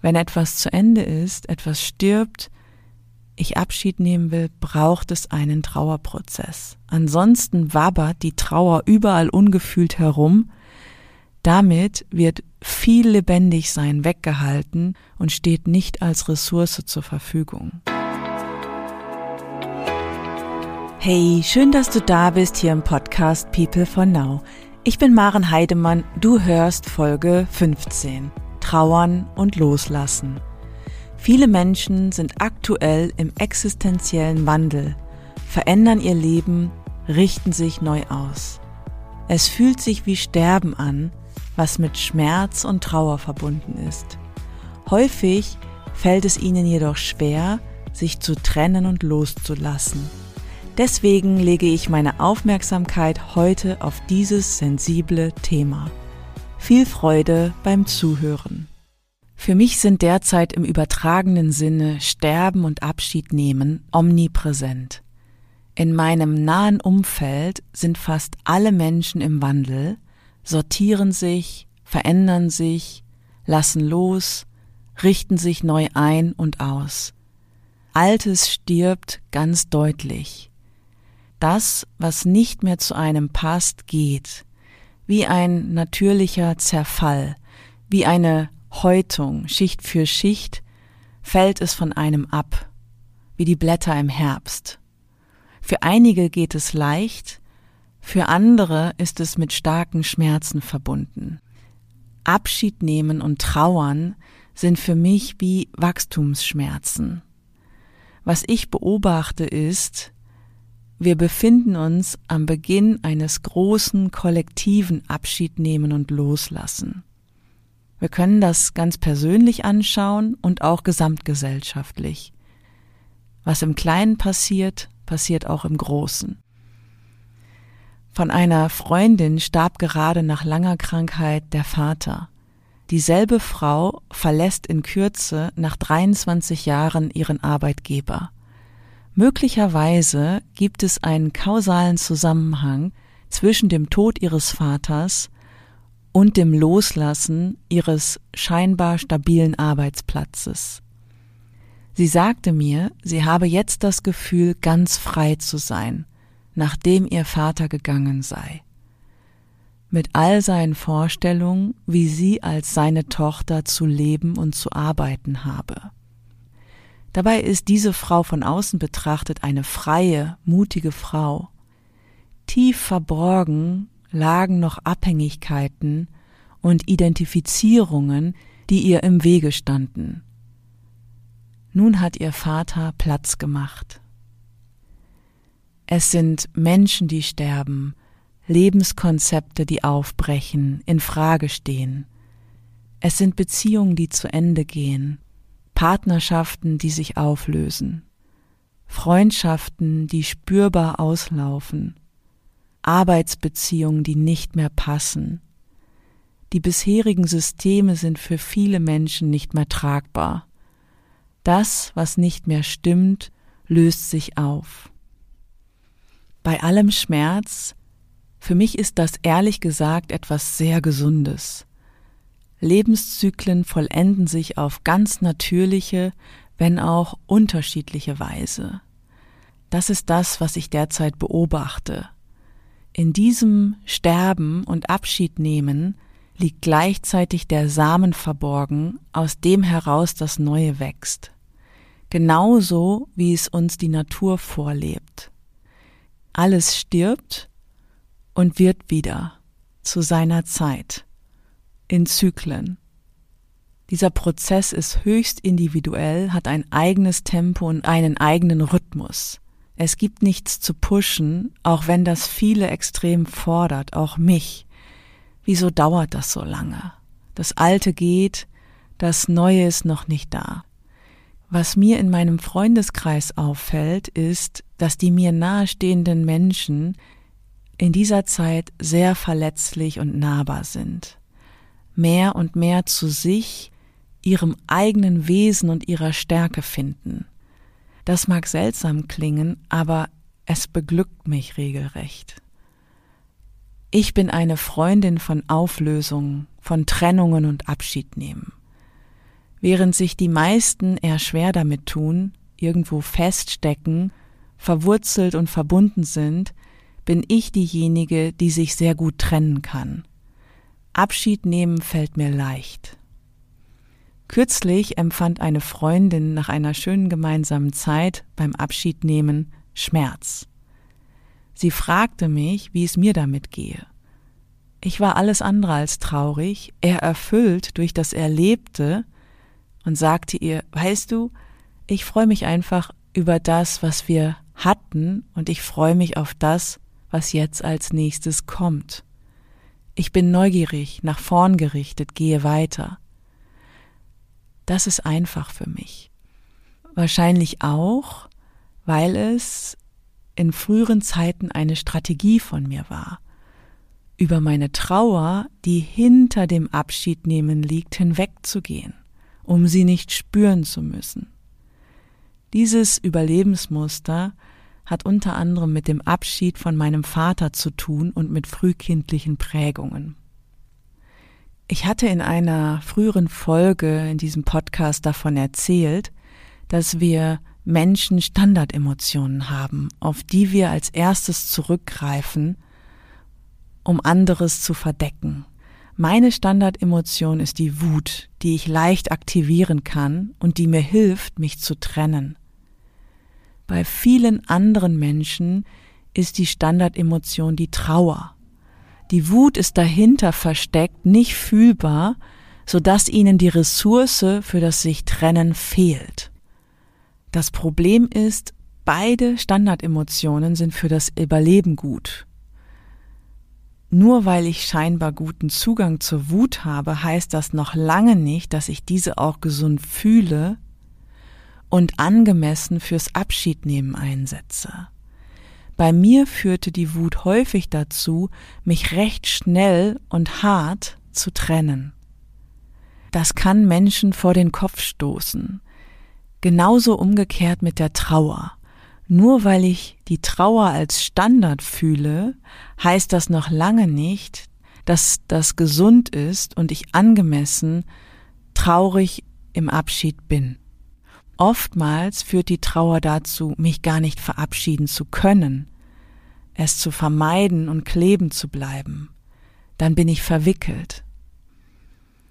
Wenn etwas zu Ende ist, etwas stirbt, ich Abschied nehmen will, braucht es einen Trauerprozess. Ansonsten wabbert die Trauer überall ungefühlt herum. Damit wird viel Lebendigsein weggehalten und steht nicht als Ressource zur Verfügung. Hey, schön, dass du da bist hier im Podcast People for Now. Ich bin Maren Heidemann, du hörst Folge 15. Trauern und Loslassen. Viele Menschen sind aktuell im existenziellen Wandel, verändern ihr Leben, richten sich neu aus. Es fühlt sich wie Sterben an, was mit Schmerz und Trauer verbunden ist. Häufig fällt es ihnen jedoch schwer, sich zu trennen und loszulassen. Deswegen lege ich meine Aufmerksamkeit heute auf dieses sensible Thema. Viel Freude beim Zuhören. Für mich sind derzeit im übertragenen Sinne Sterben und Abschied nehmen omnipräsent. In meinem nahen Umfeld sind fast alle Menschen im Wandel, sortieren sich, verändern sich, lassen los, richten sich neu ein und aus. Altes stirbt ganz deutlich. Das, was nicht mehr zu einem passt, geht, wie ein natürlicher Zerfall, wie eine Häutung, Schicht für Schicht, fällt es von einem ab, wie die Blätter im Herbst. Für einige geht es leicht, für andere ist es mit starken Schmerzen verbunden. Abschied nehmen und trauern sind für mich wie Wachstumsschmerzen. Was ich beobachte ist, wir befinden uns am Beginn eines großen kollektiven Abschied nehmen und loslassen. Wir können das ganz persönlich anschauen und auch gesamtgesellschaftlich. Was im Kleinen passiert, passiert auch im Großen. Von einer Freundin starb gerade nach langer Krankheit der Vater. Dieselbe Frau verlässt in Kürze nach 23 Jahren ihren Arbeitgeber. Möglicherweise gibt es einen kausalen Zusammenhang zwischen dem Tod ihres Vaters und dem Loslassen ihres scheinbar stabilen Arbeitsplatzes. Sie sagte mir, sie habe jetzt das Gefühl, ganz frei zu sein, nachdem ihr Vater gegangen sei. Mit all seinen Vorstellungen, wie sie als seine Tochter zu leben und zu arbeiten habe. Dabei ist diese Frau von außen betrachtet eine freie, mutige Frau. Tief verborgen lagen noch Abhängigkeiten und Identifizierungen, die ihr im Wege standen. Nun hat ihr Vater Platz gemacht. Es sind Menschen, die sterben, Lebenskonzepte, die aufbrechen, in Frage stehen. Es sind Beziehungen, die zu Ende gehen, Partnerschaften, die sich auflösen, Freundschaften, die spürbar auslaufen, Arbeitsbeziehungen, die nicht mehr passen. Die bisherigen Systeme sind für viele Menschen nicht mehr tragbar. Das, was nicht mehr stimmt, löst sich auf. Bei allem Schmerz, für mich ist das ehrlich gesagt etwas sehr Gesundes. Lebenszyklen vollenden sich auf ganz natürliche, wenn auch unterschiedliche Weise. Das ist das, was ich derzeit beobachte. In diesem Sterben und Abschied nehmen liegt gleichzeitig der Samen verborgen, aus dem heraus das Neue wächst. Genauso wie es uns die Natur vorlebt. Alles stirbt und wird wieder zu seiner Zeit, in Zyklen. Dieser Prozess ist höchst individuell, hat ein eigenes Tempo und einen eigenen Rhythmus. Es gibt nichts zu pushen, auch wenn das viele extrem fordert, auch mich. Wieso dauert das so lange? Das Alte geht, das Neue ist noch nicht da. Was mir in meinem Freundeskreis auffällt, ist, dass die mir nahestehenden Menschen in dieser Zeit sehr verletzlich und nahbar sind. Mehr und mehr zu sich, ihrem eigenen Wesen und ihrer Stärke finden. Das mag seltsam klingen, aber es beglückt mich regelrecht. Ich bin eine Freundin von Auflösungen, von Trennungen und Abschiednehmen. Während sich die meisten eher schwer damit tun, irgendwo feststecken, verwurzelt und verbunden sind, bin ich diejenige, die sich sehr gut trennen kann. Abschied nehmen fällt mir leicht. Kürzlich empfand eine Freundin nach einer schönen gemeinsamen Zeit beim Abschiednehmen Schmerz. Sie fragte mich, wie es mir damit gehe. Ich war alles andere als traurig, er erfüllt durch das Erlebte und sagte ihr, weißt du, ich freue mich einfach über das, was wir hatten und ich freue mich auf das, was jetzt als nächstes kommt. Ich bin neugierig, nach vorn gerichtet, gehe weiter. Das ist einfach für mich. Wahrscheinlich auch, weil es in früheren Zeiten eine Strategie von mir war, über meine Trauer, die hinter dem Abschiednehmen liegt, hinwegzugehen, um sie nicht spüren zu müssen. Dieses Überlebensmuster hat unter anderem mit dem Abschied von meinem Vater zu tun und mit frühkindlichen Prägungen. Ich hatte in einer früheren Folge in diesem Podcast davon erzählt, dass wir Menschen Standardemotionen haben, auf die wir als erstes zurückgreifen, um anderes zu verdecken. Meine Standardemotion ist die Wut, die ich leicht aktivieren kann und die mir hilft, mich zu trennen. Bei vielen anderen Menschen ist die Standardemotion die Trauer. Die Wut ist dahinter versteckt, nicht fühlbar, so dass ihnen die Ressource für das sich trennen fehlt. Das Problem ist, beide Standardemotionen sind für das Überleben gut. Nur weil ich scheinbar guten Zugang zur Wut habe, heißt das noch lange nicht, dass ich diese auch gesund fühle und angemessen fürs Abschiednehmen einsetze. Bei mir führte die Wut häufig dazu, mich recht schnell und hart zu trennen. Das kann Menschen vor den Kopf stoßen. Genauso umgekehrt mit der Trauer. Nur weil ich die Trauer als Standard fühle, heißt das noch lange nicht, dass das gesund ist und ich angemessen traurig im Abschied bin. Oftmals führt die Trauer dazu, mich gar nicht verabschieden zu können, es zu vermeiden und kleben zu bleiben. Dann bin ich verwickelt.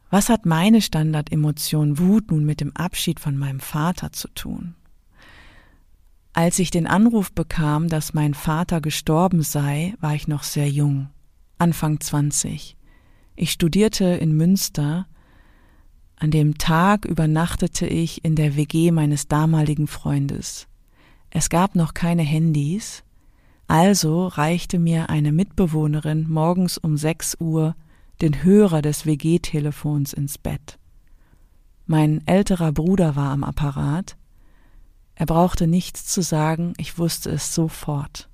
Was hat meine Standardemotion Wut nun mit dem Abschied von meinem Vater zu tun? Als ich den Anruf bekam, dass mein Vater gestorben sei, war ich noch sehr jung, Anfang 20. Ich studierte in Münster an dem Tag übernachtete ich in der WG meines damaligen Freundes. Es gab noch keine Handys, also reichte mir eine Mitbewohnerin morgens um sechs Uhr den Hörer des WG-Telefons ins Bett. Mein älterer Bruder war am Apparat. Er brauchte nichts zu sagen, ich wusste es sofort.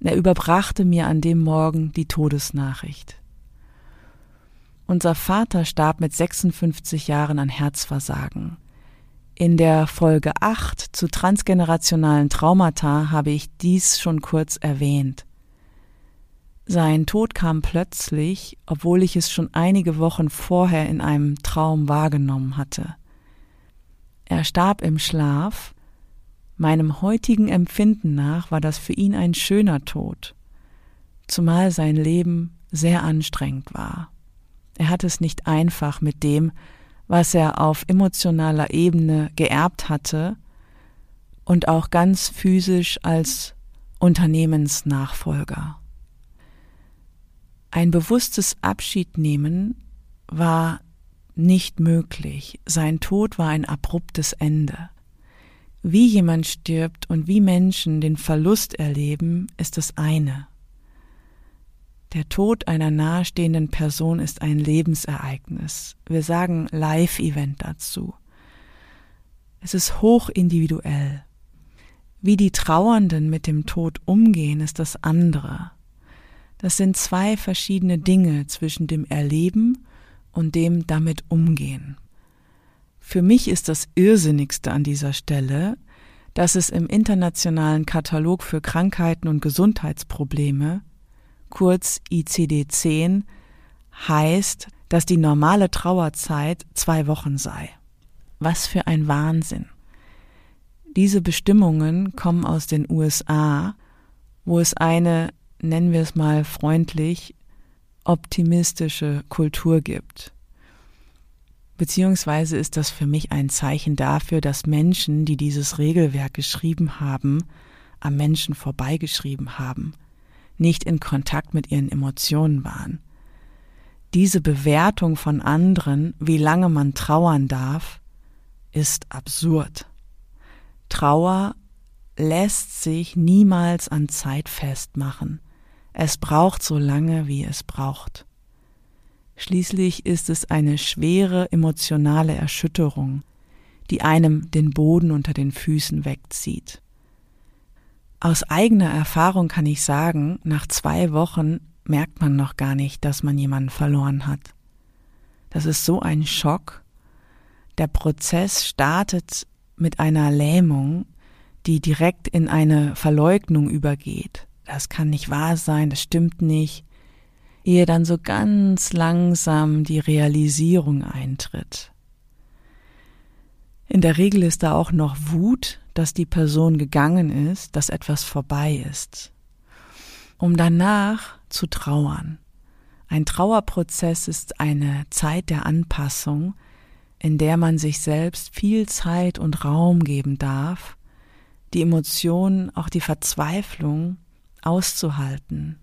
Er überbrachte mir an dem Morgen die Todesnachricht. Unser Vater starb mit 56 Jahren an Herzversagen. In der Folge 8 zu transgenerationalen Traumata habe ich dies schon kurz erwähnt. Sein Tod kam plötzlich, obwohl ich es schon einige Wochen vorher in einem Traum wahrgenommen hatte. Er starb im Schlaf. Meinem heutigen Empfinden nach war das für ihn ein schöner Tod, zumal sein Leben sehr anstrengend war. Er hat es nicht einfach mit dem, was er auf emotionaler Ebene geerbt hatte und auch ganz physisch als Unternehmensnachfolger. Ein bewusstes Abschiednehmen war nicht möglich. Sein Tod war ein abruptes Ende. Wie jemand stirbt und wie Menschen den Verlust erleben, ist das eine. Der Tod einer nahestehenden Person ist ein Lebensereignis. Wir sagen Live-Event dazu. Es ist hoch individuell. Wie die Trauernden mit dem Tod umgehen, ist das andere. Das sind zwei verschiedene Dinge zwischen dem Erleben und dem damit umgehen. Für mich ist das Irrsinnigste an dieser Stelle, dass es im internationalen Katalog für Krankheiten und Gesundheitsprobleme kurz ICD-10, heißt, dass die normale Trauerzeit zwei Wochen sei. Was für ein Wahnsinn. Diese Bestimmungen kommen aus den USA, wo es eine, nennen wir es mal freundlich, optimistische Kultur gibt. Beziehungsweise ist das für mich ein Zeichen dafür, dass Menschen, die dieses Regelwerk geschrieben haben, am Menschen vorbeigeschrieben haben, nicht in Kontakt mit ihren Emotionen waren. Diese Bewertung von anderen, wie lange man trauern darf, ist absurd. Trauer lässt sich niemals an Zeit festmachen. Es braucht so lange, wie es braucht. Schließlich ist es eine schwere emotionale Erschütterung, die einem den Boden unter den Füßen wegzieht. Aus eigener Erfahrung kann ich sagen, nach zwei Wochen merkt man noch gar nicht, dass man jemanden verloren hat. Das ist so ein Schock. Der Prozess startet mit einer Lähmung, die direkt in eine Verleugnung übergeht. Das kann nicht wahr sein, das stimmt nicht. Ehe dann so ganz langsam die Realisierung eintritt. In der Regel ist da auch noch Wut, dass die Person gegangen ist, dass etwas vorbei ist, um danach zu trauern. Ein Trauerprozess ist eine Zeit der Anpassung, in der man sich selbst viel Zeit und Raum geben darf, die Emotionen, auch die Verzweiflung auszuhalten,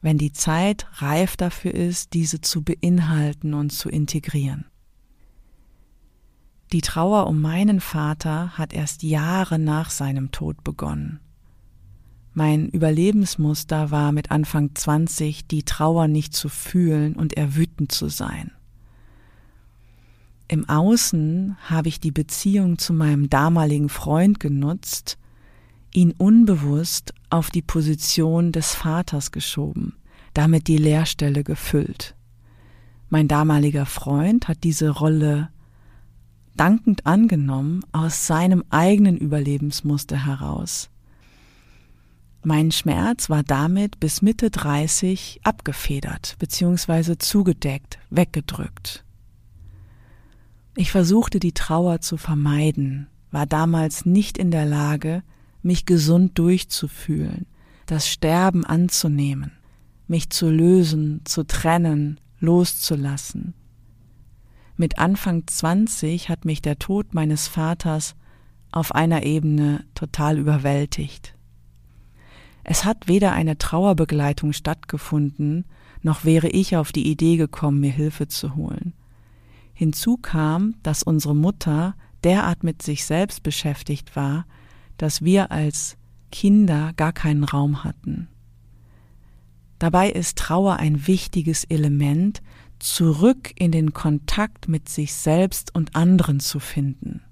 wenn die Zeit reif dafür ist, diese zu beinhalten und zu integrieren. Die Trauer um meinen Vater hat erst Jahre nach seinem Tod begonnen. Mein Überlebensmuster war mit Anfang 20, die Trauer nicht zu fühlen und eher wütend zu sein. Im Außen habe ich die Beziehung zu meinem damaligen Freund genutzt, ihn unbewusst auf die Position des Vaters geschoben, damit die Leerstelle gefüllt. Mein damaliger Freund hat diese Rolle dankend angenommen aus seinem eigenen Überlebensmuster heraus. Mein Schmerz war damit bis Mitte 30 abgefedert bzw. zugedeckt, weggedrückt. Ich versuchte die Trauer zu vermeiden, war damals nicht in der Lage, mich gesund durchzufühlen, das Sterben anzunehmen, mich zu lösen, zu trennen, loszulassen. Mit Anfang 20 hat mich der Tod meines Vaters auf einer Ebene total überwältigt. Es hat weder eine Trauerbegleitung stattgefunden, noch wäre ich auf die Idee gekommen, mir Hilfe zu holen. Hinzu kam, dass unsere Mutter derart mit sich selbst beschäftigt war, dass wir als Kinder gar keinen Raum hatten. Dabei ist Trauer ein wichtiges Element, zurück in den Kontakt mit sich selbst und anderen zu finden.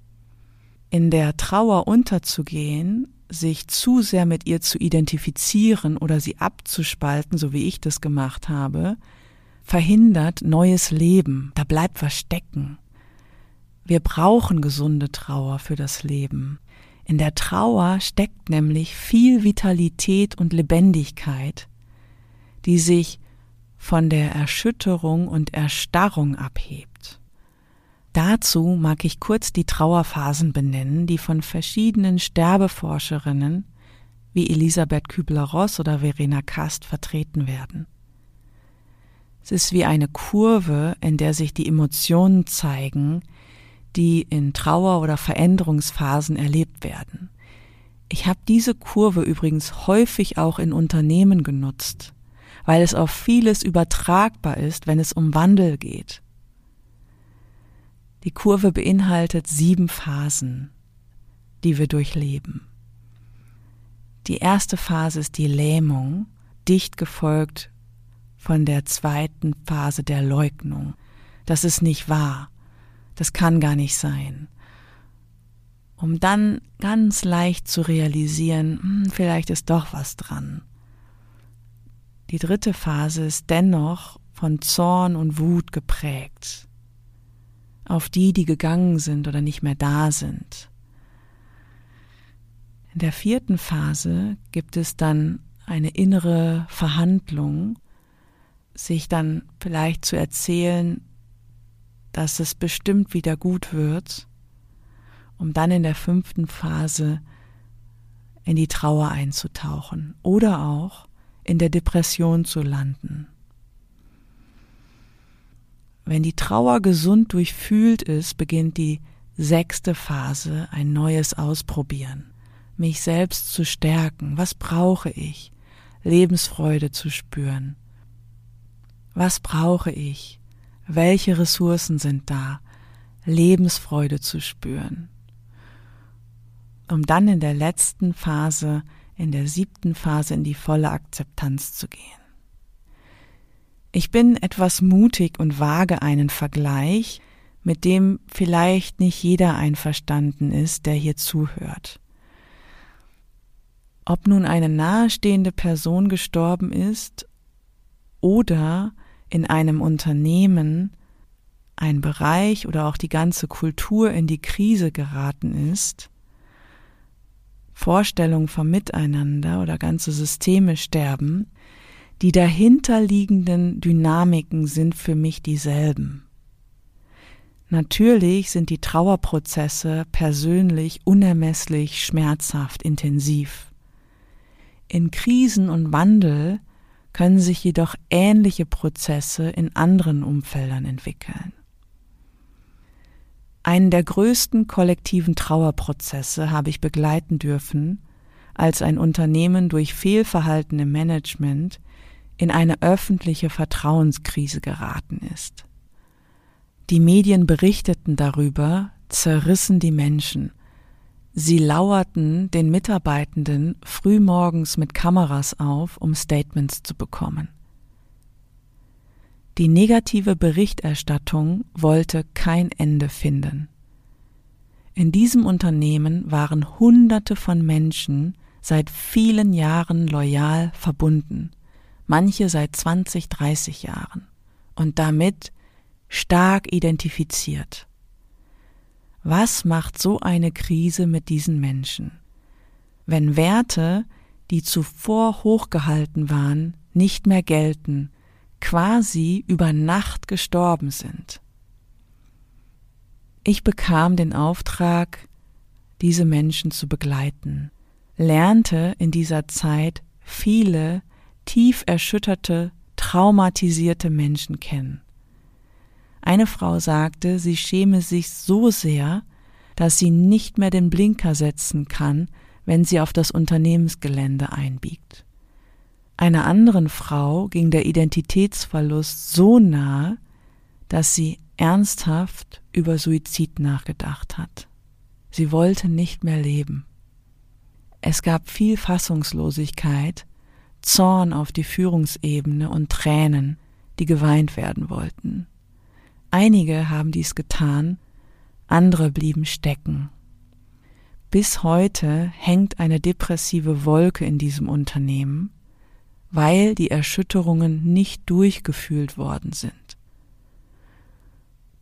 In der Trauer unterzugehen, sich zu sehr mit ihr zu identifizieren oder sie abzuspalten, so wie ich das gemacht habe, verhindert neues Leben, da bleibt was stecken. Wir brauchen gesunde Trauer für das Leben. In der Trauer steckt nämlich viel Vitalität und Lebendigkeit, die sich von der Erschütterung und Erstarrung abhebt. Dazu mag ich kurz die Trauerphasen benennen, die von verschiedenen Sterbeforscherinnen wie Elisabeth Kübler-Ross oder Verena Kast vertreten werden. Es ist wie eine Kurve, in der sich die Emotionen zeigen, die in Trauer- oder Veränderungsphasen erlebt werden. Ich habe diese Kurve übrigens häufig auch in Unternehmen genutzt weil es auf vieles übertragbar ist, wenn es um Wandel geht. Die Kurve beinhaltet sieben Phasen, die wir durchleben. Die erste Phase ist die Lähmung, dicht gefolgt von der zweiten Phase der Leugnung. Das ist nicht wahr. Das kann gar nicht sein. Um dann ganz leicht zu realisieren, hm, vielleicht ist doch was dran. Die dritte Phase ist dennoch von Zorn und Wut geprägt. Auf die, die gegangen sind oder nicht mehr da sind. In der vierten Phase gibt es dann eine innere Verhandlung, sich dann vielleicht zu erzählen, dass es bestimmt wieder gut wird, um dann in der fünften Phase in die Trauer einzutauchen oder auch in der Depression zu landen. Wenn die Trauer gesund durchfühlt ist, beginnt die sechste Phase, ein neues Ausprobieren, mich selbst zu stärken. Was brauche ich? Lebensfreude zu spüren. Was brauche ich? Welche Ressourcen sind da? Lebensfreude zu spüren. Um dann in der letzten Phase, in der siebten Phase in die volle Akzeptanz zu gehen. Ich bin etwas mutig und wage einen Vergleich, mit dem vielleicht nicht jeder einverstanden ist, der hier zuhört. Ob nun eine nahestehende Person gestorben ist oder in einem Unternehmen ein Bereich oder auch die ganze Kultur in die Krise geraten ist, Vorstellungen vom Miteinander oder ganze Systeme sterben, die dahinterliegenden Dynamiken sind für mich dieselben. Natürlich sind die Trauerprozesse persönlich unermesslich schmerzhaft intensiv. In Krisen und Wandel können sich jedoch ähnliche Prozesse in anderen Umfeldern entwickeln. Einen der größten kollektiven Trauerprozesse habe ich begleiten dürfen, als ein Unternehmen durch Fehlverhalten im Management in eine öffentliche Vertrauenskrise geraten ist. Die Medien berichteten darüber, zerrissen die Menschen. Sie lauerten den Mitarbeitenden frühmorgens mit Kameras auf, um Statements zu bekommen. Die negative Berichterstattung wollte kein Ende finden. In diesem Unternehmen waren Hunderte von Menschen seit vielen Jahren loyal verbunden, manche seit 20, 30 Jahren und damit stark identifiziert. Was macht so eine Krise mit diesen Menschen? Wenn Werte, die zuvor hochgehalten waren, nicht mehr gelten, quasi über Nacht gestorben sind. Ich bekam den Auftrag, diese Menschen zu begleiten, lernte in dieser Zeit viele tief erschütterte, traumatisierte Menschen kennen. Eine Frau sagte, sie schäme sich so sehr, dass sie nicht mehr den Blinker setzen kann, wenn sie auf das Unternehmensgelände einbiegt. Einer anderen Frau ging der Identitätsverlust so nahe, dass sie ernsthaft über Suizid nachgedacht hat. Sie wollte nicht mehr leben. Es gab viel Fassungslosigkeit, Zorn auf die Führungsebene und Tränen, die geweint werden wollten. Einige haben dies getan, andere blieben stecken. Bis heute hängt eine depressive Wolke in diesem Unternehmen, weil die Erschütterungen nicht durchgefühlt worden sind.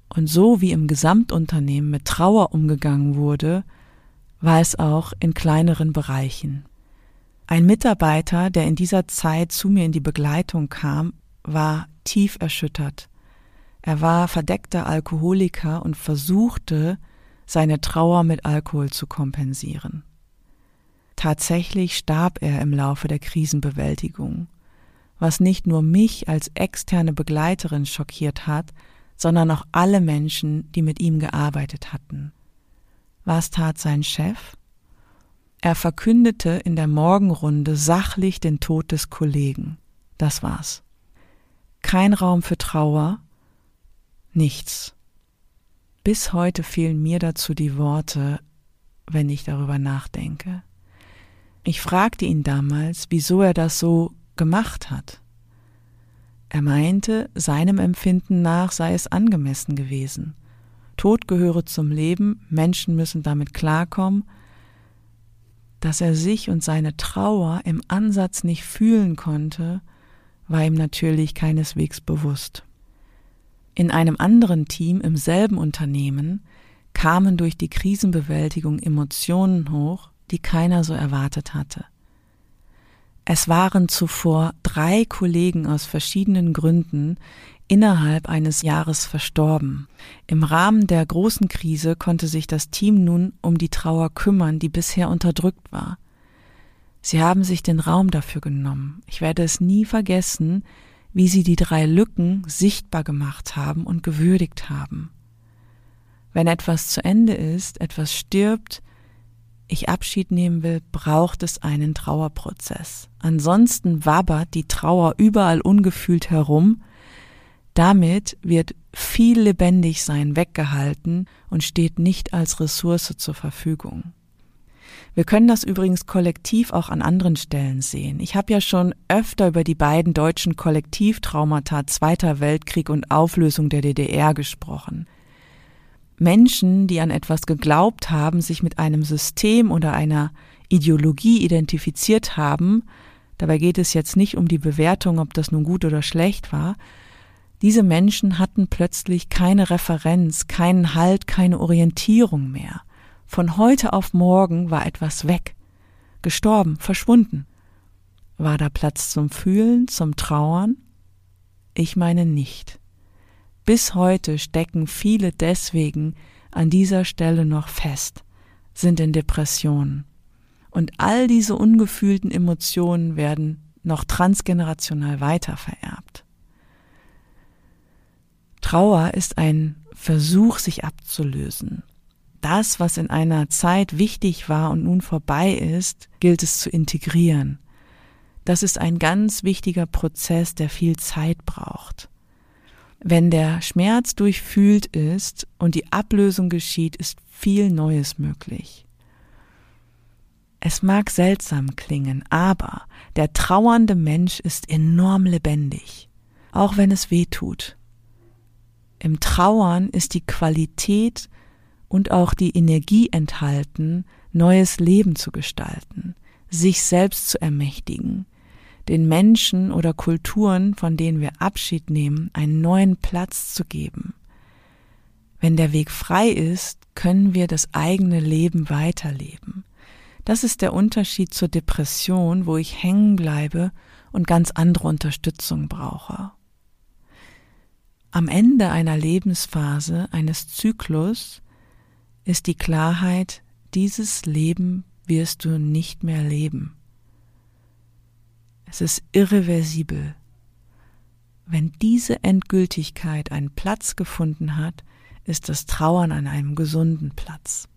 Und so wie im Gesamtunternehmen mit Trauer umgegangen wurde, war es auch in kleineren Bereichen. Ein Mitarbeiter, der in dieser Zeit zu mir in die Begleitung kam, war tief erschüttert. Er war verdeckter Alkoholiker und versuchte, seine Trauer mit Alkohol zu kompensieren. Tatsächlich starb er im Laufe der Krisenbewältigung, was nicht nur mich als externe Begleiterin schockiert hat, sondern auch alle Menschen, die mit ihm gearbeitet hatten. Was tat sein Chef? Er verkündete in der Morgenrunde sachlich den Tod des Kollegen. Das war's. Kein Raum für Trauer, nichts. Bis heute fehlen mir dazu die Worte, wenn ich darüber nachdenke. Ich fragte ihn damals, wieso er das so gemacht hat. Er meinte, seinem Empfinden nach sei es angemessen gewesen. Tod gehöre zum Leben, Menschen müssen damit klarkommen, dass er sich und seine Trauer im Ansatz nicht fühlen konnte, war ihm natürlich keineswegs bewusst. In einem anderen Team im selben Unternehmen kamen durch die Krisenbewältigung Emotionen hoch, die keiner so erwartet hatte. Es waren zuvor drei Kollegen aus verschiedenen Gründen innerhalb eines Jahres verstorben. Im Rahmen der großen Krise konnte sich das Team nun um die Trauer kümmern, die bisher unterdrückt war. Sie haben sich den Raum dafür genommen. Ich werde es nie vergessen, wie sie die drei Lücken sichtbar gemacht haben und gewürdigt haben. Wenn etwas zu Ende ist, etwas stirbt, ich Abschied nehmen will, braucht es einen Trauerprozess. Ansonsten wabbert die Trauer überall ungefühlt herum. Damit wird viel lebendig sein weggehalten und steht nicht als Ressource zur Verfügung. Wir können das übrigens kollektiv auch an anderen Stellen sehen. Ich habe ja schon öfter über die beiden deutschen Kollektivtraumata Zweiter Weltkrieg und Auflösung der DDR gesprochen. Menschen, die an etwas geglaubt haben, sich mit einem System oder einer Ideologie identifiziert haben, dabei geht es jetzt nicht um die Bewertung, ob das nun gut oder schlecht war, diese Menschen hatten plötzlich keine Referenz, keinen Halt, keine Orientierung mehr. Von heute auf morgen war etwas weg, gestorben, verschwunden. War da Platz zum Fühlen, zum Trauern? Ich meine nicht. Bis heute stecken viele deswegen an dieser Stelle noch fest, sind in Depressionen. Und all diese ungefühlten Emotionen werden noch transgenerational weitervererbt. Trauer ist ein Versuch, sich abzulösen. Das, was in einer Zeit wichtig war und nun vorbei ist, gilt es zu integrieren. Das ist ein ganz wichtiger Prozess, der viel Zeit braucht. Wenn der Schmerz durchfühlt ist und die Ablösung geschieht, ist viel Neues möglich. Es mag seltsam klingen, aber der trauernde Mensch ist enorm lebendig, auch wenn es weh tut. Im Trauern ist die Qualität und auch die Energie enthalten, neues Leben zu gestalten, sich selbst zu ermächtigen, den Menschen oder Kulturen, von denen wir Abschied nehmen, einen neuen Platz zu geben. Wenn der Weg frei ist, können wir das eigene Leben weiterleben. Das ist der Unterschied zur Depression, wo ich hängen bleibe und ganz andere Unterstützung brauche. Am Ende einer Lebensphase, eines Zyklus, ist die Klarheit, dieses Leben wirst du nicht mehr leben. Es ist irreversibel. Wenn diese Endgültigkeit einen Platz gefunden hat, ist das Trauern an einem gesunden Platz.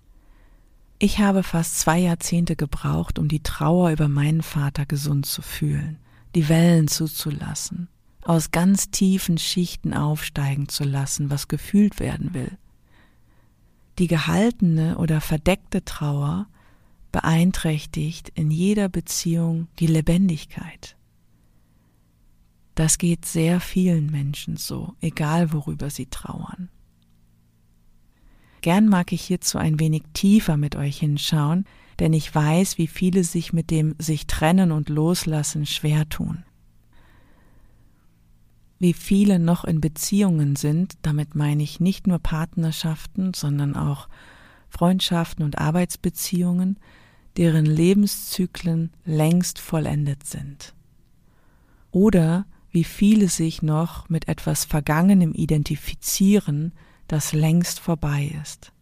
Ich habe fast zwei Jahrzehnte gebraucht, um die Trauer über meinen Vater gesund zu fühlen, die Wellen zuzulassen, aus ganz tiefen Schichten aufsteigen zu lassen, was gefühlt werden will. Die gehaltene oder verdeckte Trauer beeinträchtigt in jeder Beziehung die Lebendigkeit. Das geht sehr vielen Menschen so, egal worüber sie trauern. Gern mag ich hierzu ein wenig tiefer mit euch hinschauen, denn ich weiß, wie viele sich mit dem sich trennen und loslassen schwer tun. Wie viele noch in Beziehungen sind, damit meine ich nicht nur Partnerschaften, sondern auch Freundschaften und Arbeitsbeziehungen, deren Lebenszyklen längst vollendet sind. Oder wie viele sich noch mit etwas Vergangenem identifizieren, das längst vorbei ist.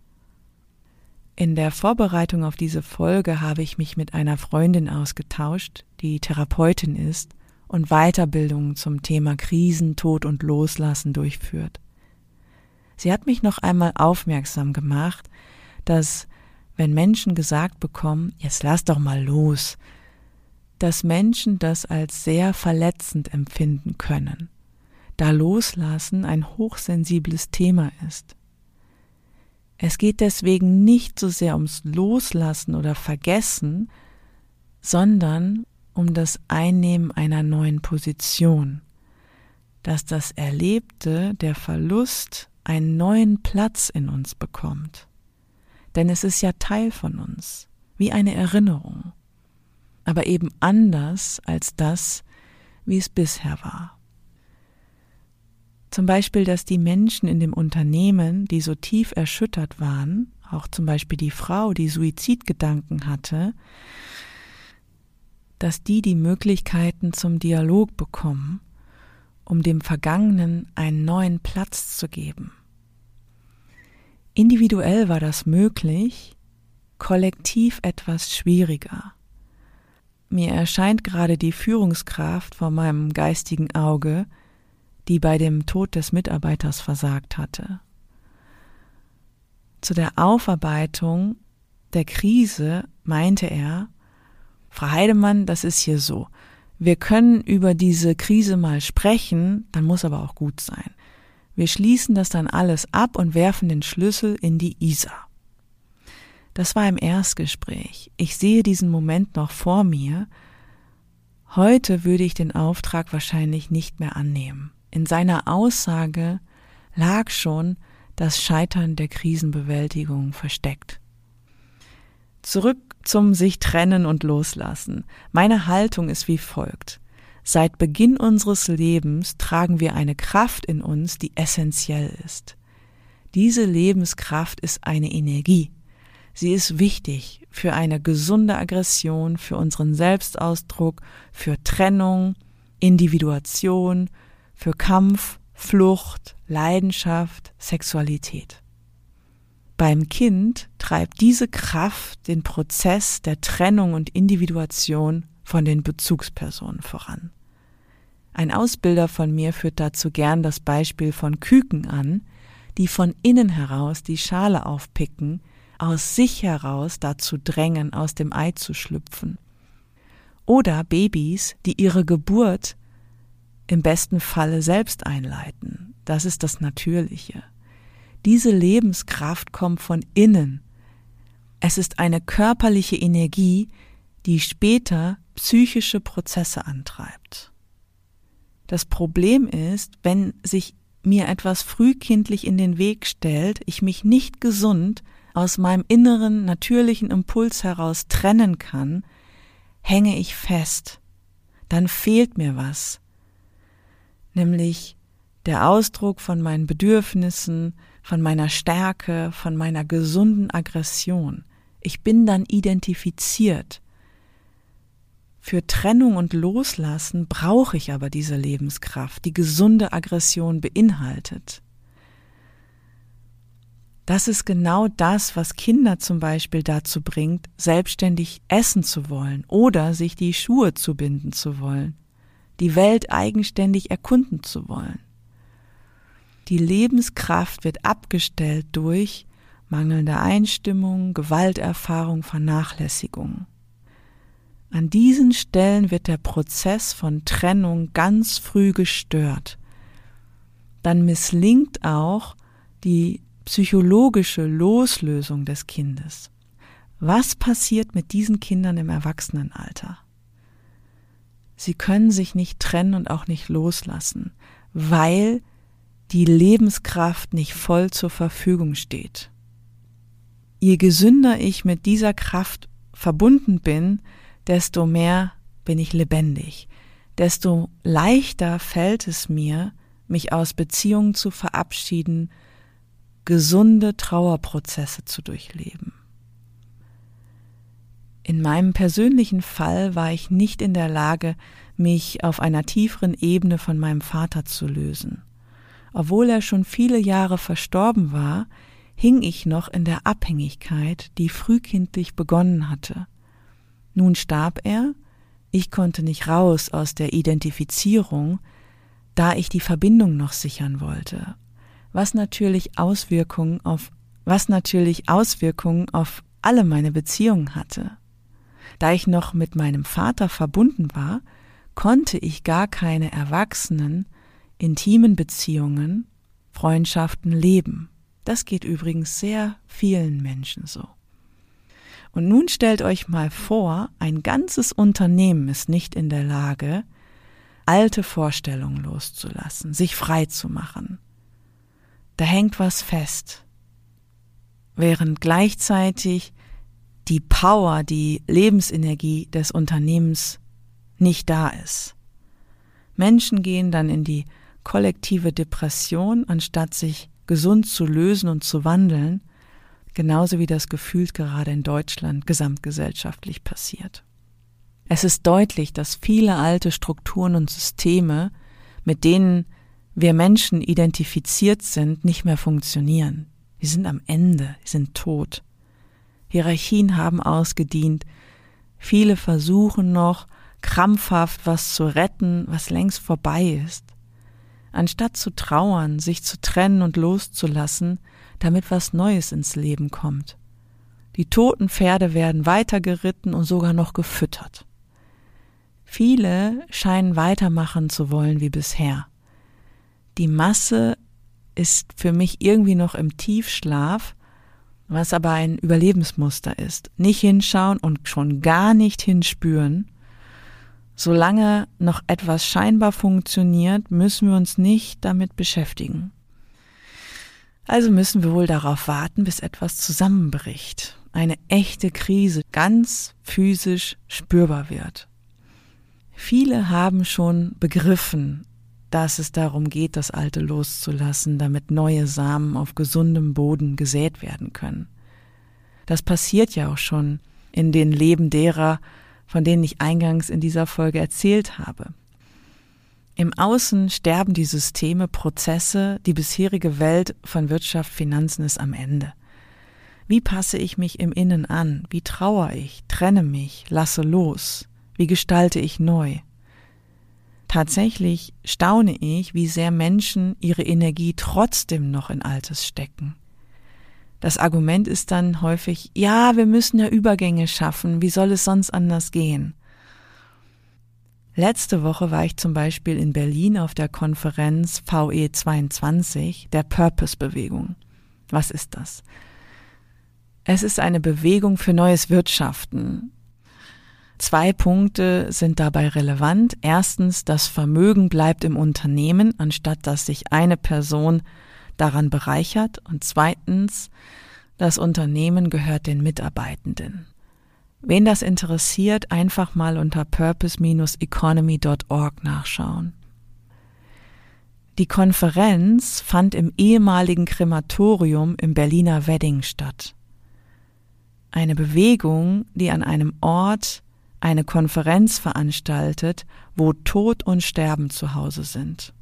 In der Vorbereitung auf diese Folge habe ich mich mit einer Freundin ausgetauscht, die Therapeutin ist und Weiterbildungen zum Thema Krisen, Tod und Loslassen durchführt. Sie hat mich noch einmal aufmerksam gemacht, dass wenn Menschen gesagt bekommen, jetzt lass doch mal los, dass Menschen das als sehr verletzend empfinden können, da Loslassen ein hochsensibles Thema ist. Es geht deswegen nicht so sehr ums Loslassen oder Vergessen, sondern um das Einnehmen einer neuen Position, dass das Erlebte, der Verlust, einen neuen Platz in uns bekommt denn es ist ja Teil von uns, wie eine Erinnerung, aber eben anders als das, wie es bisher war. Zum Beispiel, dass die Menschen in dem Unternehmen, die so tief erschüttert waren, auch zum Beispiel die Frau, die Suizidgedanken hatte, dass die die Möglichkeiten zum Dialog bekommen, um dem Vergangenen einen neuen Platz zu geben. Individuell war das möglich, kollektiv etwas schwieriger. Mir erscheint gerade die Führungskraft vor meinem geistigen Auge, die bei dem Tod des Mitarbeiters versagt hatte. Zu der Aufarbeitung der Krise meinte er, Frau Heidemann, das ist hier so. Wir können über diese Krise mal sprechen, dann muss aber auch gut sein. Wir schließen das dann alles ab und werfen den Schlüssel in die Isar. Das war im Erstgespräch. Ich sehe diesen Moment noch vor mir. Heute würde ich den Auftrag wahrscheinlich nicht mehr annehmen. In seiner Aussage lag schon das Scheitern der Krisenbewältigung versteckt. Zurück zum sich trennen und loslassen. Meine Haltung ist wie folgt. Seit Beginn unseres Lebens tragen wir eine Kraft in uns, die essentiell ist. Diese Lebenskraft ist eine Energie. Sie ist wichtig für eine gesunde Aggression, für unseren Selbstausdruck, für Trennung, Individuation, für Kampf, Flucht, Leidenschaft, Sexualität. Beim Kind treibt diese Kraft den Prozess der Trennung und Individuation von den Bezugspersonen voran. Ein Ausbilder von mir führt dazu gern das Beispiel von Küken an, die von innen heraus die Schale aufpicken, aus sich heraus dazu drängen, aus dem Ei zu schlüpfen. Oder Babys, die ihre Geburt im besten Falle selbst einleiten. Das ist das Natürliche. Diese Lebenskraft kommt von innen. Es ist eine körperliche Energie, die später psychische Prozesse antreibt. Das Problem ist, wenn sich mir etwas frühkindlich in den Weg stellt, ich mich nicht gesund aus meinem inneren natürlichen Impuls heraus trennen kann, hänge ich fest. Dann fehlt mir was. Nämlich der Ausdruck von meinen Bedürfnissen, von meiner Stärke, von meiner gesunden Aggression. Ich bin dann identifiziert. Für Trennung und Loslassen brauche ich aber diese Lebenskraft, die gesunde Aggression beinhaltet. Das ist genau das, was Kinder zum Beispiel dazu bringt, selbstständig essen zu wollen oder sich die Schuhe zu binden zu wollen, die Welt eigenständig erkunden zu wollen. Die Lebenskraft wird abgestellt durch mangelnde Einstimmung, Gewalterfahrung, Vernachlässigung. An diesen Stellen wird der Prozess von Trennung ganz früh gestört. Dann misslingt auch die psychologische Loslösung des Kindes. Was passiert mit diesen Kindern im Erwachsenenalter? Sie können sich nicht trennen und auch nicht loslassen, weil die Lebenskraft nicht voll zur Verfügung steht. Je gesünder ich mit dieser Kraft verbunden bin, desto mehr bin ich lebendig, desto leichter fällt es mir, mich aus Beziehungen zu verabschieden, gesunde Trauerprozesse zu durchleben. In meinem persönlichen Fall war ich nicht in der Lage, mich auf einer tieferen Ebene von meinem Vater zu lösen. Obwohl er schon viele Jahre verstorben war, hing ich noch in der Abhängigkeit, die frühkindlich begonnen hatte. Nun starb er, ich konnte nicht raus aus der Identifizierung, da ich die Verbindung noch sichern wollte was natürlich Auswirkungen auf, was natürlich Auswirkungen auf alle meine Beziehungen hatte. Da ich noch mit meinem Vater verbunden war, konnte ich gar keine erwachsenen, intimen Beziehungen, Freundschaften leben. Das geht übrigens sehr vielen Menschen so. Und nun stellt euch mal vor, ein ganzes Unternehmen ist nicht in der Lage, alte Vorstellungen loszulassen, sich frei zu machen, da hängt was fest. Während gleichzeitig die Power, die Lebensenergie des Unternehmens nicht da ist. Menschen gehen dann in die kollektive Depression, anstatt sich gesund zu lösen und zu wandeln, genauso wie das gefühlt gerade in Deutschland gesamtgesellschaftlich passiert. Es ist deutlich, dass viele alte Strukturen und Systeme mit denen wir Menschen identifiziert sind, nicht mehr funktionieren. Die sind am Ende, die sind tot. Hierarchien haben ausgedient. Viele versuchen noch krampfhaft was zu retten, was längst vorbei ist. Anstatt zu trauern, sich zu trennen und loszulassen, damit was Neues ins Leben kommt. Die toten Pferde werden weitergeritten und sogar noch gefüttert. Viele scheinen weitermachen zu wollen wie bisher. Die Masse ist für mich irgendwie noch im Tiefschlaf, was aber ein Überlebensmuster ist. Nicht hinschauen und schon gar nicht hinspüren. Solange noch etwas scheinbar funktioniert, müssen wir uns nicht damit beschäftigen. Also müssen wir wohl darauf warten, bis etwas zusammenbricht, eine echte Krise ganz physisch spürbar wird. Viele haben schon begriffen, dass es darum geht, das Alte loszulassen, damit neue Samen auf gesundem Boden gesät werden können. Das passiert ja auch schon in den Leben derer, von denen ich eingangs in dieser Folge erzählt habe. Im Außen sterben die Systeme, Prozesse, die bisherige Welt von Wirtschaft, Finanzen ist am Ende. Wie passe ich mich im Innen an? Wie trauere ich, trenne mich, lasse los? Wie gestalte ich neu? Tatsächlich staune ich, wie sehr Menschen ihre Energie trotzdem noch in Altes stecken. Das Argument ist dann häufig, ja, wir müssen ja Übergänge schaffen, wie soll es sonst anders gehen? Letzte Woche war ich zum Beispiel in Berlin auf der Konferenz VE22 der Purpose-Bewegung. Was ist das? Es ist eine Bewegung für neues Wirtschaften, Zwei Punkte sind dabei relevant. Erstens, das Vermögen bleibt im Unternehmen, anstatt dass sich eine Person daran bereichert. Und zweitens, das Unternehmen gehört den Mitarbeitenden. Wen das interessiert, einfach mal unter purpose-economy.org nachschauen. Die Konferenz fand im ehemaligen Krematorium im Berliner Wedding statt. Eine Bewegung, die an einem Ort eine Konferenz veranstaltet, wo Tod und Sterben zu Hause sind,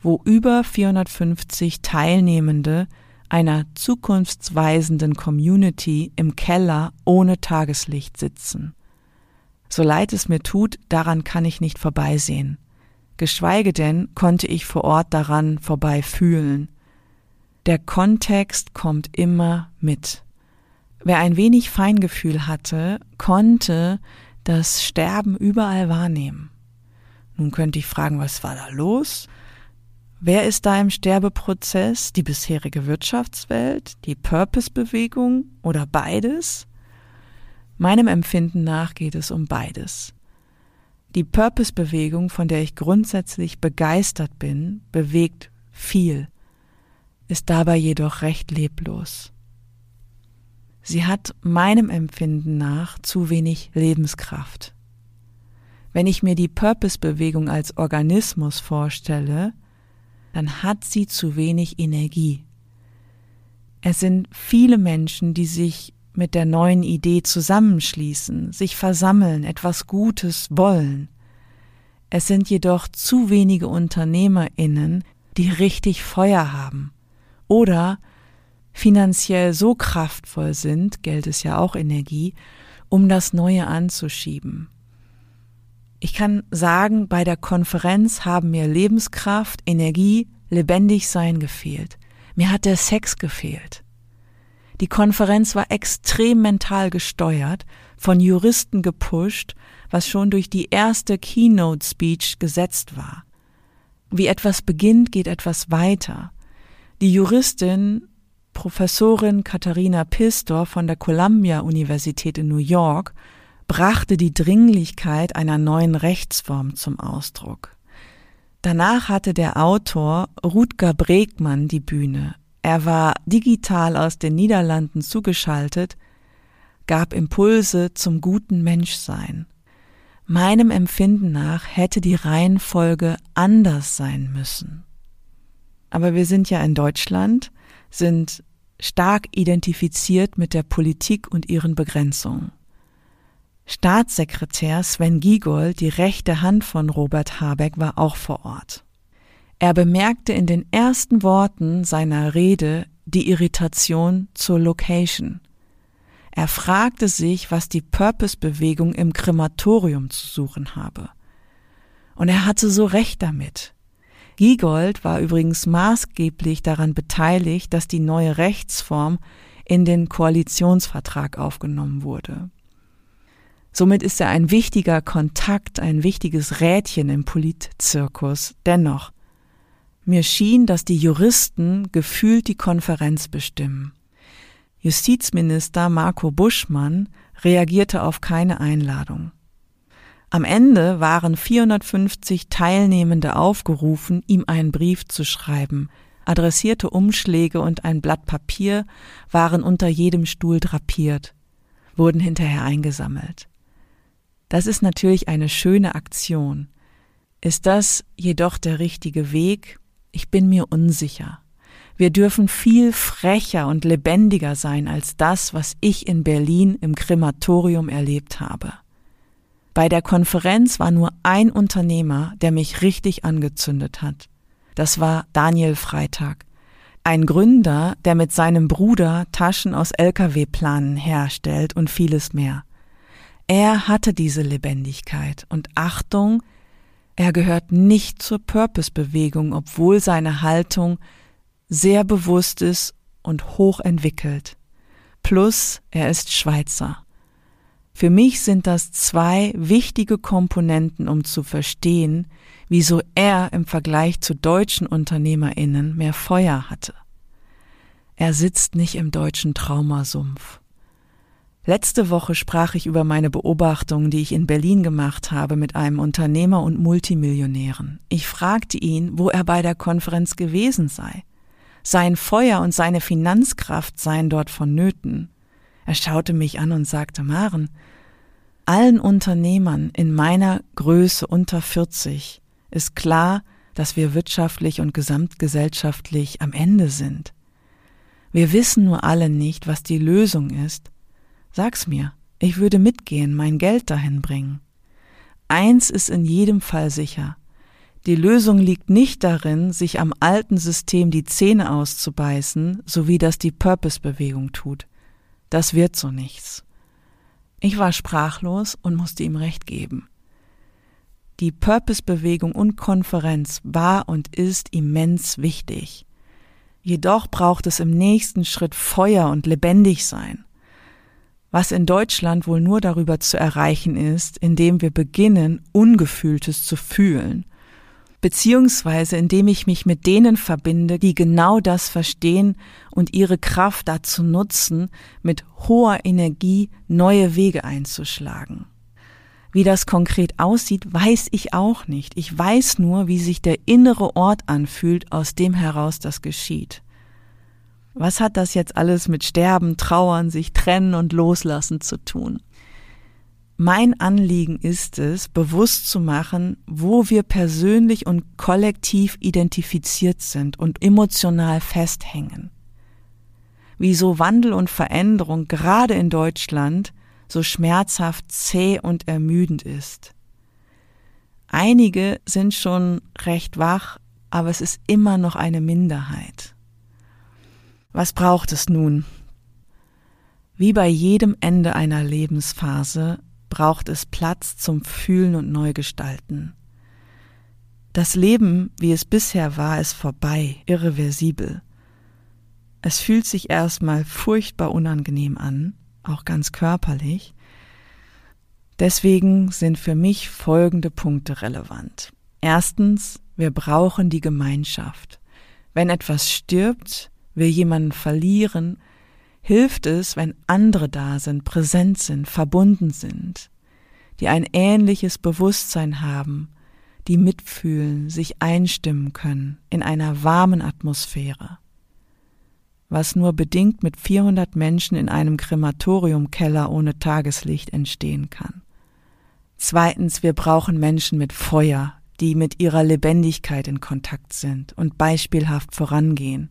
wo über 450 Teilnehmende einer zukunftsweisenden Community im Keller ohne Tageslicht sitzen. So leid es mir tut, daran kann ich nicht vorbeisehen. Geschweige denn konnte ich vor Ort daran vorbei fühlen. Der Kontext kommt immer mit. Wer ein wenig Feingefühl hatte, konnte das Sterben überall wahrnehmen. Nun könnte ich fragen, was war da los? Wer ist da im Sterbeprozess? Die bisherige Wirtschaftswelt, die Purpose-Bewegung oder beides? Meinem Empfinden nach geht es um beides. Die Purpose-Bewegung, von der ich grundsätzlich begeistert bin, bewegt viel, ist dabei jedoch recht leblos. Sie hat meinem Empfinden nach zu wenig Lebenskraft. Wenn ich mir die Purpose-Bewegung als Organismus vorstelle, dann hat sie zu wenig Energie. Es sind viele Menschen, die sich mit der neuen Idee zusammenschließen, sich versammeln, etwas Gutes wollen. Es sind jedoch zu wenige Unternehmerinnen, die richtig Feuer haben oder finanziell so kraftvoll sind, Geld ist ja auch Energie, um das Neue anzuschieben. Ich kann sagen, bei der Konferenz haben mir Lebenskraft, Energie, lebendig sein gefehlt. Mir hat der Sex gefehlt. Die Konferenz war extrem mental gesteuert, von Juristen gepusht, was schon durch die erste Keynote Speech gesetzt war. Wie etwas beginnt, geht etwas weiter. Die Juristin Professorin Katharina Pistor von der Columbia Universität in New York brachte die Dringlichkeit einer neuen Rechtsform zum Ausdruck. Danach hatte der Autor Rutger Bregmann die Bühne. Er war digital aus den Niederlanden zugeschaltet, gab Impulse zum guten Menschsein. Meinem Empfinden nach hätte die Reihenfolge anders sein müssen. Aber wir sind ja in Deutschland, sind stark identifiziert mit der Politik und ihren Begrenzungen. Staatssekretär Sven Giegold, die rechte Hand von Robert Habeck, war auch vor Ort. Er bemerkte in den ersten Worten seiner Rede die Irritation zur Location. Er fragte sich, was die Purpose-Bewegung im Krematorium zu suchen habe. Und er hatte so recht damit. Giegold war übrigens maßgeblich daran beteiligt, dass die neue Rechtsform in den Koalitionsvertrag aufgenommen wurde. Somit ist er ein wichtiger Kontakt, ein wichtiges Rädchen im Politzirkus. Dennoch, mir schien, dass die Juristen gefühlt die Konferenz bestimmen. Justizminister Marco Buschmann reagierte auf keine Einladung. Am Ende waren 450 Teilnehmende aufgerufen, ihm einen Brief zu schreiben. Adressierte Umschläge und ein Blatt Papier waren unter jedem Stuhl drapiert, wurden hinterher eingesammelt. Das ist natürlich eine schöne Aktion. Ist das jedoch der richtige Weg? Ich bin mir unsicher. Wir dürfen viel frecher und lebendiger sein als das, was ich in Berlin im Krematorium erlebt habe. Bei der Konferenz war nur ein Unternehmer, der mich richtig angezündet hat. Das war Daniel Freitag, ein Gründer, der mit seinem Bruder Taschen aus Lkw-Planen herstellt und vieles mehr. Er hatte diese Lebendigkeit und Achtung, er gehört nicht zur Purpose-Bewegung, obwohl seine Haltung sehr bewusst ist und hoch entwickelt. Plus, er ist Schweizer. Für mich sind das zwei wichtige Komponenten, um zu verstehen, wieso er im Vergleich zu deutschen Unternehmerinnen mehr Feuer hatte. Er sitzt nicht im deutschen Traumasumpf. Letzte Woche sprach ich über meine Beobachtungen, die ich in Berlin gemacht habe mit einem Unternehmer und Multimillionären. Ich fragte ihn, wo er bei der Konferenz gewesen sei. Sein Feuer und seine Finanzkraft seien dort vonnöten. Er schaute mich an und sagte, Maren, allen Unternehmern in meiner Größe unter 40 ist klar, dass wir wirtschaftlich und gesamtgesellschaftlich am Ende sind. Wir wissen nur alle nicht, was die Lösung ist. Sag's mir, ich würde mitgehen, mein Geld dahin bringen. Eins ist in jedem Fall sicher. Die Lösung liegt nicht darin, sich am alten System die Zähne auszubeißen, so wie das die Purpose-Bewegung tut. Das wird so nichts. Ich war sprachlos und musste ihm recht geben. Die Purpose-Bewegung und Konferenz war und ist immens wichtig. Jedoch braucht es im nächsten Schritt Feuer und lebendig sein. Was in Deutschland wohl nur darüber zu erreichen ist, indem wir beginnen, Ungefühltes zu fühlen beziehungsweise indem ich mich mit denen verbinde, die genau das verstehen und ihre Kraft dazu nutzen, mit hoher Energie neue Wege einzuschlagen. Wie das konkret aussieht, weiß ich auch nicht. Ich weiß nur, wie sich der innere Ort anfühlt, aus dem heraus das geschieht. Was hat das jetzt alles mit Sterben, Trauern, sich trennen und loslassen zu tun? Mein Anliegen ist es, bewusst zu machen, wo wir persönlich und kollektiv identifiziert sind und emotional festhängen. Wieso Wandel und Veränderung gerade in Deutschland so schmerzhaft zäh und ermüdend ist. Einige sind schon recht wach, aber es ist immer noch eine Minderheit. Was braucht es nun? Wie bei jedem Ende einer Lebensphase braucht es Platz zum Fühlen und Neugestalten. Das Leben, wie es bisher war, ist vorbei, irreversibel. Es fühlt sich erstmal furchtbar unangenehm an, auch ganz körperlich. Deswegen sind für mich folgende Punkte relevant. Erstens, wir brauchen die Gemeinschaft. Wenn etwas stirbt, wir jemanden verlieren, hilft es, wenn andere da sind, präsent sind, verbunden sind, die ein ähnliches Bewusstsein haben, die mitfühlen, sich einstimmen können in einer warmen Atmosphäre. Was nur bedingt mit 400 Menschen in einem Krematoriumkeller ohne Tageslicht entstehen kann. Zweitens, wir brauchen Menschen mit Feuer, die mit ihrer Lebendigkeit in Kontakt sind und beispielhaft vorangehen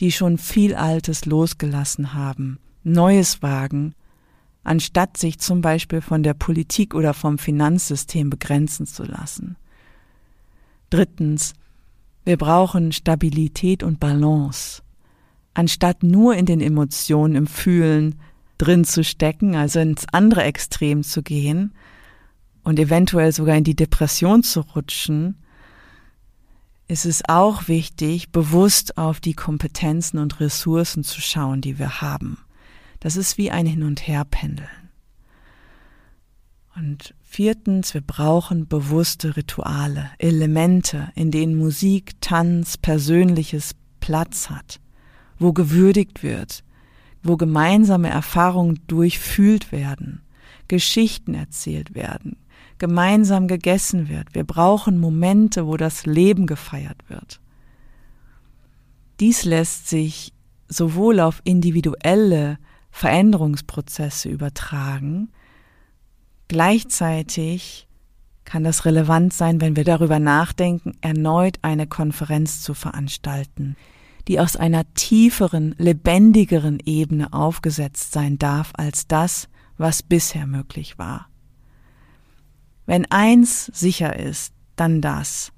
die schon viel Altes losgelassen haben, Neues wagen, anstatt sich zum Beispiel von der Politik oder vom Finanzsystem begrenzen zu lassen. Drittens, Wir brauchen Stabilität und Balance. Anstatt nur in den Emotionen, im Fühlen drin zu stecken, also ins andere Extrem zu gehen und eventuell sogar in die Depression zu rutschen, ist es auch wichtig, bewusst auf die Kompetenzen und Ressourcen zu schauen, die wir haben. Das ist wie ein Hin- und Herpendeln. Und viertens, wir brauchen bewusste Rituale, Elemente, in denen Musik, Tanz, Persönliches Platz hat, wo gewürdigt wird, wo gemeinsame Erfahrungen durchfühlt werden, Geschichten erzählt werden, gemeinsam gegessen wird. Wir brauchen Momente, wo das Leben gefeiert wird. Dies lässt sich sowohl auf individuelle Veränderungsprozesse übertragen, gleichzeitig kann das relevant sein, wenn wir darüber nachdenken, erneut eine Konferenz zu veranstalten, die aus einer tieferen, lebendigeren Ebene aufgesetzt sein darf als das, was bisher möglich war. Wenn eins sicher ist, dann das.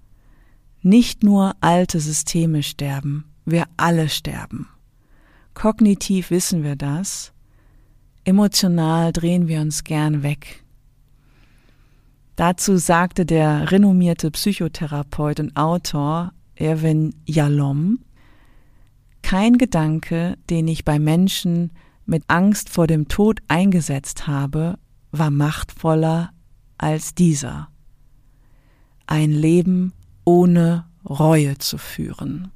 Nicht nur alte Systeme sterben, wir alle sterben. Kognitiv wissen wir das, emotional drehen wir uns gern weg. Dazu sagte der renommierte Psychotherapeut und Autor Erwin Yalom, kein Gedanke, den ich bei Menschen mit Angst vor dem Tod eingesetzt habe, war machtvoller als dieser. Ein Leben ohne Reue zu führen.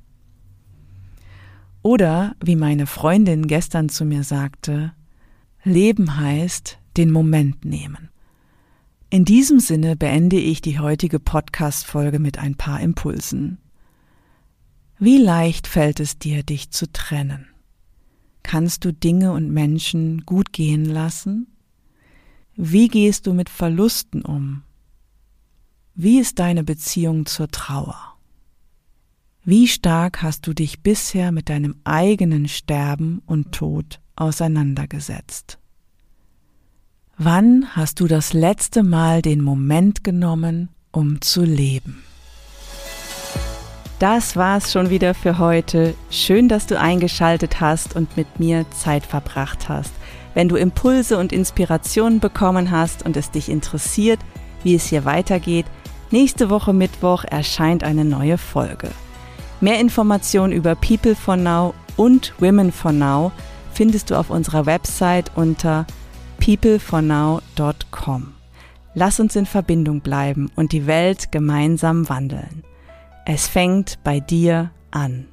Oder, wie meine Freundin gestern zu mir sagte, Leben heißt den Moment nehmen. In diesem Sinne beende ich die heutige Podcast-Folge mit ein paar Impulsen. Wie leicht fällt es dir, dich zu trennen? Kannst du Dinge und Menschen gut gehen lassen? Wie gehst du mit Verlusten um? Wie ist deine Beziehung zur Trauer? Wie stark hast du dich bisher mit deinem eigenen Sterben und Tod auseinandergesetzt? Wann hast du das letzte Mal den Moment genommen, um zu leben? Das war's schon wieder für heute. Schön, dass du eingeschaltet hast und mit mir Zeit verbracht hast. Wenn du Impulse und Inspirationen bekommen hast und es dich interessiert, wie es hier weitergeht, nächste Woche Mittwoch erscheint eine neue Folge. Mehr Informationen über People for Now und Women for Now findest du auf unserer Website unter peoplefornow.com. Lass uns in Verbindung bleiben und die Welt gemeinsam wandeln. Es fängt bei dir an.